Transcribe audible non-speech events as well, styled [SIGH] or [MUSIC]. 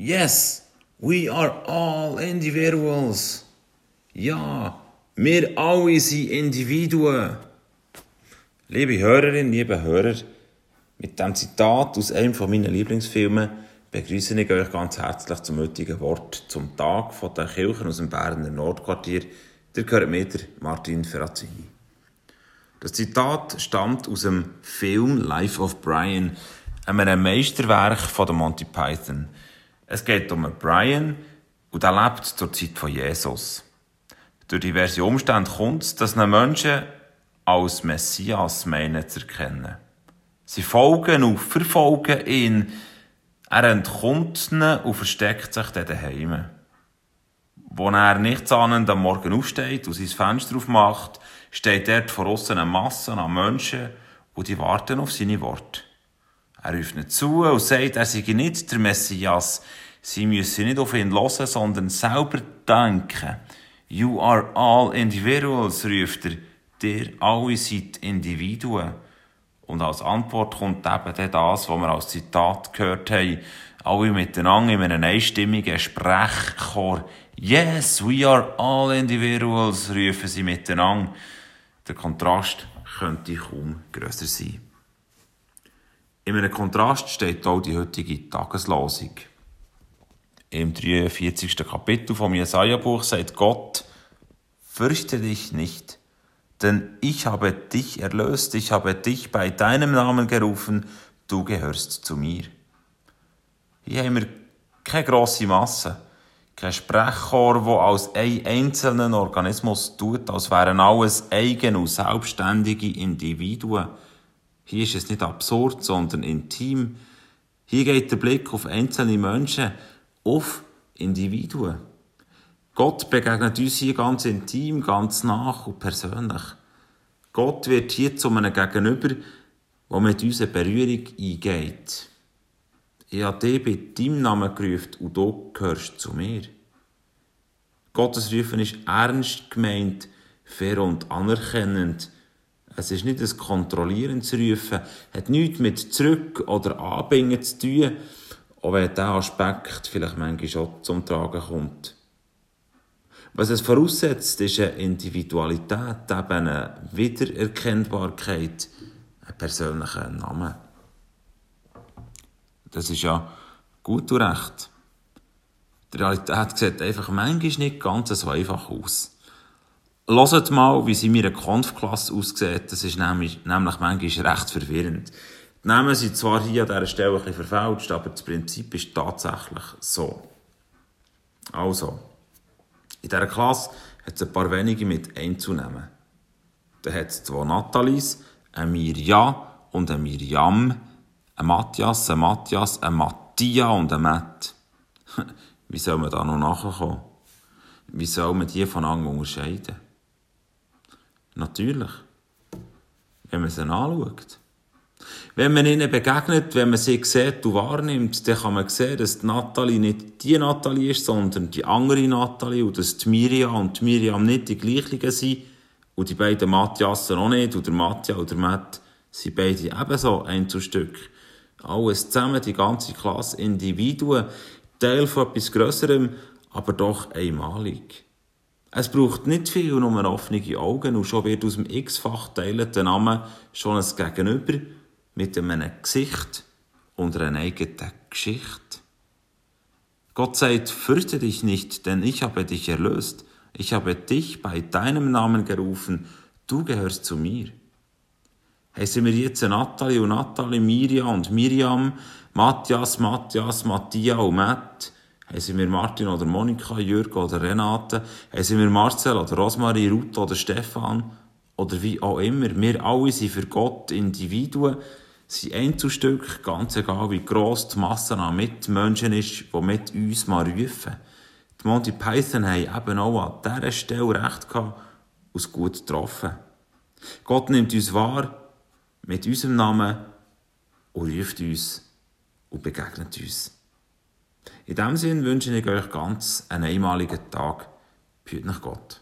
Yes, we are all individuals. Ja, wir alle sind Individuen. Liebe Hörerinnen, liebe Hörer, mit dem Zitat aus einem meiner Lieblingsfilme begrüße ich euch ganz herzlich zum heutigen Wort zum Tag der Kirchen aus dem Berner Nordquartier. Der gehört mir der Martin Ferrazzini. Das Zitat stammt aus dem Film Life of Brian, einem Meisterwerk von Monty Python. Es geht um Brian und er lebt zur Zeit von Jesus. Durch diverse Umstände kommt es, dass einen Menschen als Messias meinen zu erkennen. Sie folgen und verfolgen ihn. Er entkommt ihnen und versteckt sich dann daheim. Wo er nichts ahnend am Morgen aufsteht und sein Fenster aufmacht, steht dort vor aussen eine Masse an Menschen und die warten auf seine Worte. Er ruft nicht zu und sagt, er sei nicht der Messias. Sie müssen nicht auf ihn hören, sondern selber denken. You are all individuals, ruft er. Ihr alle seid Individuen. Und als Antwort kommt eben das, was wir als Zitat gehört haben. Alle miteinander in einem einstimmigen Sprechchor. Yes, we are all individuals, rufen sie miteinander. Der Kontrast könnte kaum grösser sein. In einem Kontrast steht auch die heutige Tageslosung. Im 43. Kapitel vom Jesaja-Buch sagt Gott, Fürchte dich nicht, denn ich habe dich erlöst, ich habe dich bei deinem Namen gerufen, du gehörst zu mir. Hier haben wir keine grosse Masse, kein Sprechchor, wo als ein einzelnen Organismus tut, als wären alles eigene und selbstständige Individuen. Hier ist es nicht absurd, sondern intim. Hier geht der Blick auf einzelne Menschen, auf Individuen. Gott begegnet uns hier ganz intim, ganz nach und persönlich. Gott wird hier zu einem Gegenüber, der mit uns eine Berührung eingeht. Ich habe dich bei deinem Namen gerufen und du gehörst zu mir. Gottes Rufen ist ernst gemeint, fair und anerkennend. Es ist nicht ein kontrollierendes Rufen, hat nichts mit zurück oder anbingen zu tun, auch wenn dieser Aspekt vielleicht manchmal schon zum Tragen kommt. Was es voraussetzt, ist eine Individualität, eben eine Wiedererkennbarkeit, ein persönlicher Name. Das ist ja gut und recht. Die Realität sieht einfach manchmal nicht ganz so einfach aus. Hört mal, wie sie in meiner Konfklasse aussieht. Das ist nämlich, nämlich manchmal recht verwirrend. Die Namen sind zwar hier an dieser Stelle ein bisschen verfälscht, aber das Prinzip ist tatsächlich so. Also, in dieser Klasse hat es ein paar wenige mit Einzunehmen. Da hat es zwei Nathalies, ein Mirja und ein Mirjam, ein Matthias, ein Matthias, ein Mattia und ein Matt. [LAUGHS] Wie soll man da noch nachkommen? Wie soll man die voneinander unterscheiden? Natürlich. Wenn man sie anschaut. Wenn man ihnen begegnet, wenn man sie sieht und wahrnimmt, dann kann man sehen, dass die Nathalie nicht die Nathalie ist, sondern die andere Nathalie und dass die Miriam und Miriam nicht die gleichen sind und die beiden Matthiasen auch nicht und der Matthias und der Matt sind beide ebenso Einzelstück. Alles zusammen, die ganze Klasse Individuen, Teil von etwas Grösserem, aber doch einmalig. Es braucht nicht viel, nur offene Augen und schon wird aus dem x-fach teilenden Namen schon ein Gegenüber mit einem Gesicht und einer eigenen Geschichte. Gott sagt, fürchte dich nicht, denn ich habe dich erlöst. Ich habe dich bei deinem Namen gerufen. Du gehörst zu mir. Heißen wir jetzt Natalie und Natalie, Miriam und Miriam, Matthias, Matthias, Mattia und Matt, heißen wir Martin oder Monika, Jürgen oder Renate, heißen wir Marcel oder Rosmarie, Ruth oder Stefan, oder wie auch immer. Wir alle sind für Gott Individuen, sind Einzelstück, ganz egal wie gross die Masse an Mitmenschen ist, die mit uns mal rufen. Die Monty Python haben eben auch an dieser Stelle recht gehabt, aus gut getroffen. Gott nimmt uns wahr, mit unserem Namen, und ruft uns und begegnet uns. In diesem Sinne wünsche ich euch ganz einen einmaligen Tag. Behüt nach Gott.